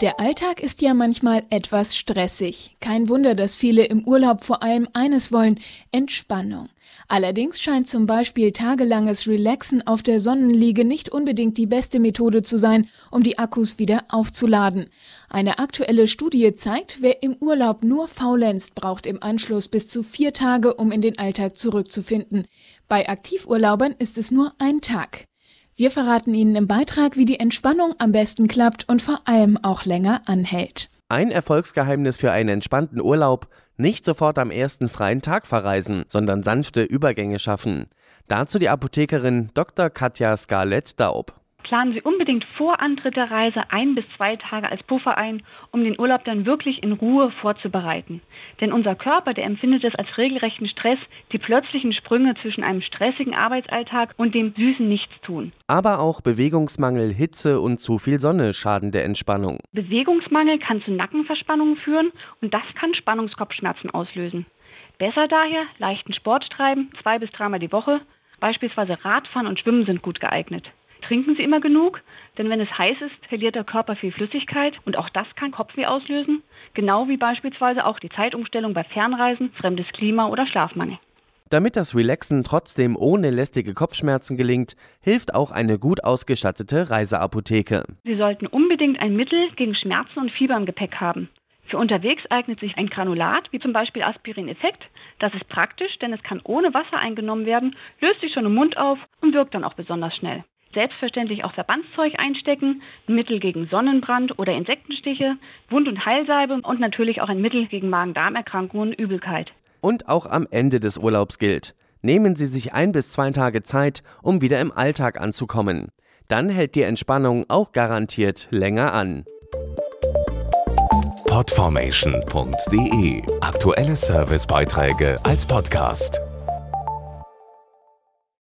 Der Alltag ist ja manchmal etwas stressig. Kein Wunder, dass viele im Urlaub vor allem eines wollen, Entspannung. Allerdings scheint zum Beispiel tagelanges Relaxen auf der Sonnenliege nicht unbedingt die beste Methode zu sein, um die Akkus wieder aufzuladen. Eine aktuelle Studie zeigt, wer im Urlaub nur faulenzt, braucht im Anschluss bis zu vier Tage, um in den Alltag zurückzufinden. Bei Aktivurlaubern ist es nur ein Tag. Wir verraten Ihnen im Beitrag, wie die Entspannung am besten klappt und vor allem auch länger anhält. Ein Erfolgsgeheimnis für einen entspannten Urlaub, nicht sofort am ersten freien Tag verreisen, sondern sanfte Übergänge schaffen. Dazu die Apothekerin Dr. Katja Scarlett-Daub planen Sie unbedingt vor Antritt der Reise ein bis zwei Tage als Puffer ein, um den Urlaub dann wirklich in Ruhe vorzubereiten. Denn unser Körper, der empfindet es als regelrechten Stress, die plötzlichen Sprünge zwischen einem stressigen Arbeitsalltag und dem süßen Nichtstun. Aber auch Bewegungsmangel, Hitze und zu viel Sonne schaden der Entspannung. Bewegungsmangel kann zu Nackenverspannungen führen und das kann Spannungskopfschmerzen auslösen. Besser daher leichten Sport treiben, zwei bis dreimal die Woche. Beispielsweise Radfahren und Schwimmen sind gut geeignet. Trinken Sie immer genug, denn wenn es heiß ist, verliert der Körper viel Flüssigkeit und auch das kann Kopfweh auslösen, genau wie beispielsweise auch die Zeitumstellung bei Fernreisen, fremdes Klima oder Schlafmangel. Damit das Relaxen trotzdem ohne lästige Kopfschmerzen gelingt, hilft auch eine gut ausgestattete Reiseapotheke. Sie sollten unbedingt ein Mittel gegen Schmerzen und Fieber im Gepäck haben. Für unterwegs eignet sich ein Granulat, wie zum Beispiel Aspirin-Effekt. Das ist praktisch, denn es kann ohne Wasser eingenommen werden, löst sich schon im Mund auf und wirkt dann auch besonders schnell. Selbstverständlich auch Verbandszeug einstecken, ein Mittel gegen Sonnenbrand oder Insektenstiche, Wund- und Heilsalbe und natürlich auch ein Mittel gegen Magen-Darm-Erkrankungen und Übelkeit. Und auch am Ende des Urlaubs gilt. Nehmen Sie sich ein bis zwei Tage Zeit, um wieder im Alltag anzukommen. Dann hält die Entspannung auch garantiert länger an. Podformation.de Aktuelle Servicebeiträge als Podcast.